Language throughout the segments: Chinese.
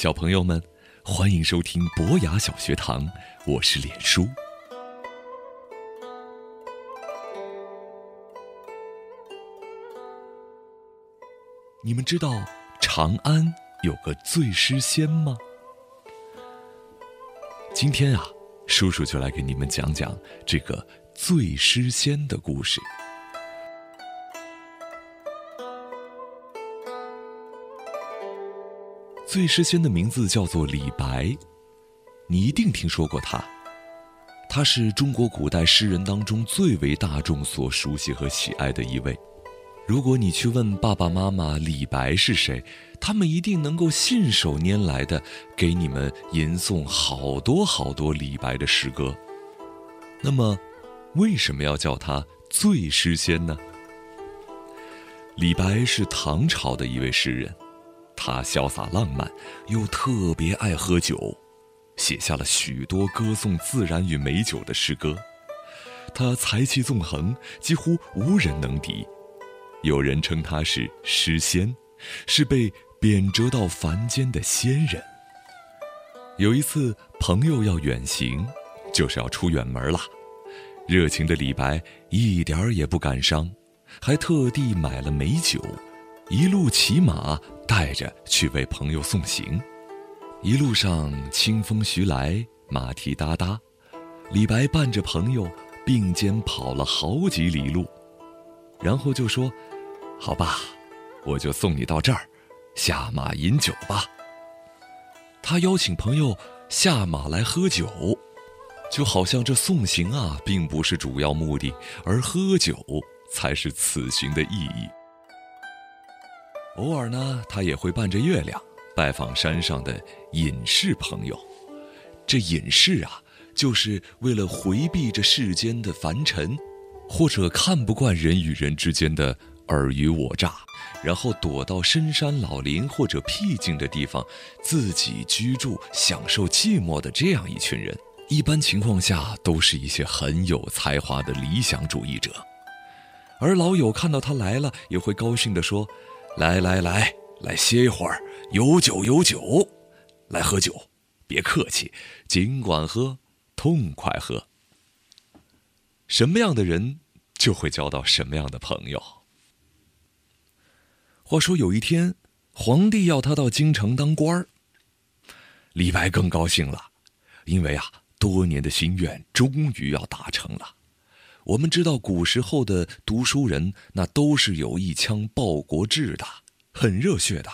小朋友们，欢迎收听博雅小学堂，我是脸叔。你们知道长安有个醉诗仙吗？今天啊，叔叔就来给你们讲讲这个醉诗仙的故事。醉诗仙的名字叫做李白，你一定听说过他。他是中国古代诗人当中最为大众所熟悉和喜爱的一位。如果你去问爸爸妈妈李白是谁，他们一定能够信手拈来的给你们吟诵好多好多李白的诗歌。那么，为什么要叫他醉诗仙呢？李白是唐朝的一位诗人。他潇洒浪漫，又特别爱喝酒，写下了许多歌颂自然与美酒的诗歌。他才气纵横，几乎无人能敌。有人称他是诗仙，是被贬谪到凡间的仙人。有一次，朋友要远行，就是要出远门了。热情的李白一点儿也不感伤，还特地买了美酒，一路骑马。带着去为朋友送行，一路上清风徐来，马蹄哒哒，李白伴着朋友并肩跑了好几里路，然后就说：“好吧，我就送你到这儿，下马饮酒吧。”他邀请朋友下马来喝酒，就好像这送行啊，并不是主要目的，而喝酒才是此行的意义。偶尔呢，他也会伴着月亮拜访山上的隐士朋友。这隐士啊，就是为了回避这世间的凡尘，或者看不惯人与人之间的尔虞我诈，然后躲到深山老林或者僻静的地方，自己居住，享受寂寞的这样一群人。一般情况下，都是一些很有才华的理想主义者。而老友看到他来了，也会高兴地说。来来来，来歇一会儿，有酒有酒，来喝酒，别客气，尽管喝，痛快喝。什么样的人就会交到什么样的朋友。话说有一天，皇帝要他到京城当官儿，李白更高兴了，因为啊，多年的心愿终于要达成了。我们知道，古时候的读书人那都是有一腔报国志的，很热血的。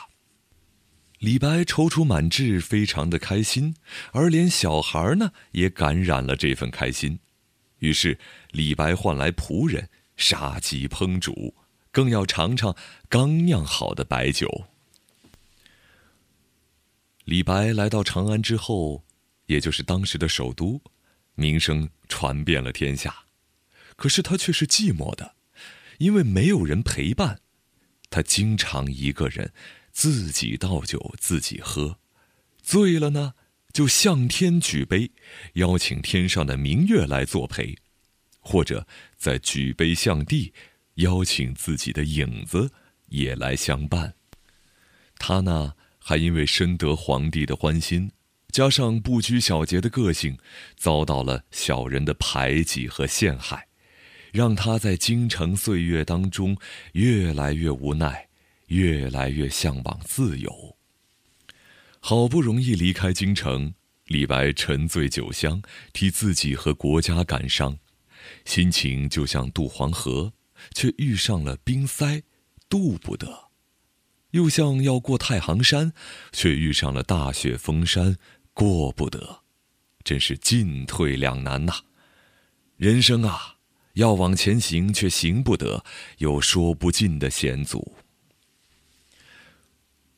李白踌躇满志，非常的开心，而连小孩呢也感染了这份开心。于是，李白唤来仆人，杀鸡烹煮，更要尝尝刚酿好的白酒。李白来到长安之后，也就是当时的首都，名声传遍了天下。可是他却是寂寞的，因为没有人陪伴。他经常一个人，自己倒酒自己喝，醉了呢，就向天举杯，邀请天上的明月来作陪，或者在举杯向地，邀请自己的影子也来相伴。他呢，还因为深得皇帝的欢心，加上不拘小节的个性，遭到了小人的排挤和陷害。让他在京城岁月当中越来越无奈，越来越向往自由。好不容易离开京城，李白沉醉酒香，替自己和国家感伤，心情就像渡黄河，却遇上了冰塞，渡不得；又像要过太行山，却遇上了大雪封山，过不得。真是进退两难呐！人生啊！要往前行，却行不得，有说不尽的险阻。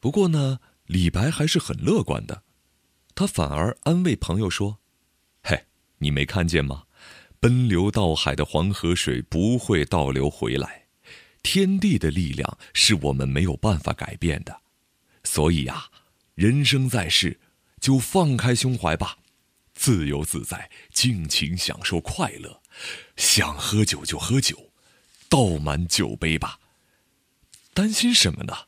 不过呢，李白还是很乐观的，他反而安慰朋友说：“嘿，你没看见吗？奔流到海的黄河水不会倒流回来，天地的力量是我们没有办法改变的。所以呀，人生在世，就放开胸怀吧，自由自在，尽情享受快乐。”想喝酒就喝酒，倒满酒杯吧。担心什么呢？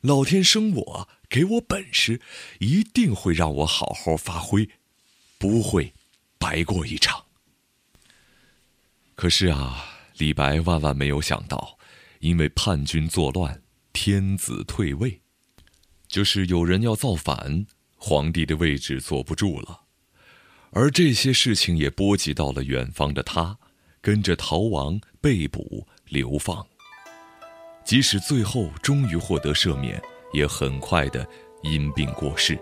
老天生我给我本事，一定会让我好好发挥，不会白过一场。可是啊，李白万万没有想到，因为叛军作乱，天子退位，就是有人要造反，皇帝的位置坐不住了。而这些事情也波及到了远方的他，跟着逃亡、被捕、流放。即使最后终于获得赦免，也很快的因病过世。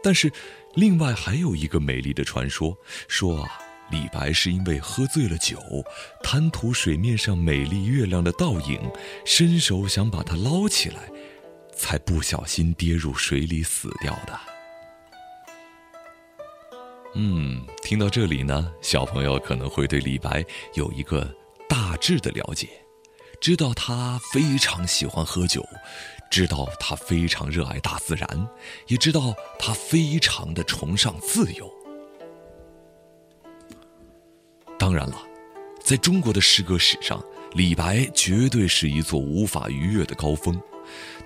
但是，另外还有一个美丽的传说，说啊，李白是因为喝醉了酒，贪图水面上美丽月亮的倒影，伸手想把它捞起来，才不小心跌入水里死掉的。嗯，听到这里呢，小朋友可能会对李白有一个大致的了解。知道他非常喜欢喝酒，知道他非常热爱大自然，也知道他非常的崇尚自由。当然了，在中国的诗歌史上，李白绝对是一座无法逾越的高峰。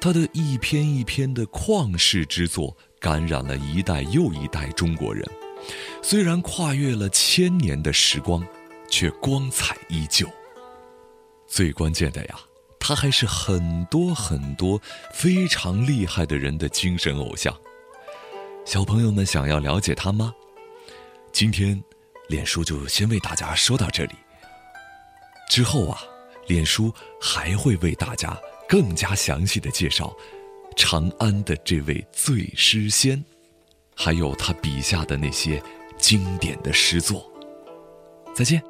他的一篇一篇的旷世之作，感染了一代又一代中国人。虽然跨越了千年的时光，却光彩依旧。最关键的呀，他还是很多很多非常厉害的人的精神偶像。小朋友们想要了解他吗？今天，脸书就先为大家说到这里。之后啊，脸书还会为大家更加详细的介绍长安的这位醉诗仙，还有他笔下的那些经典的诗作。再见。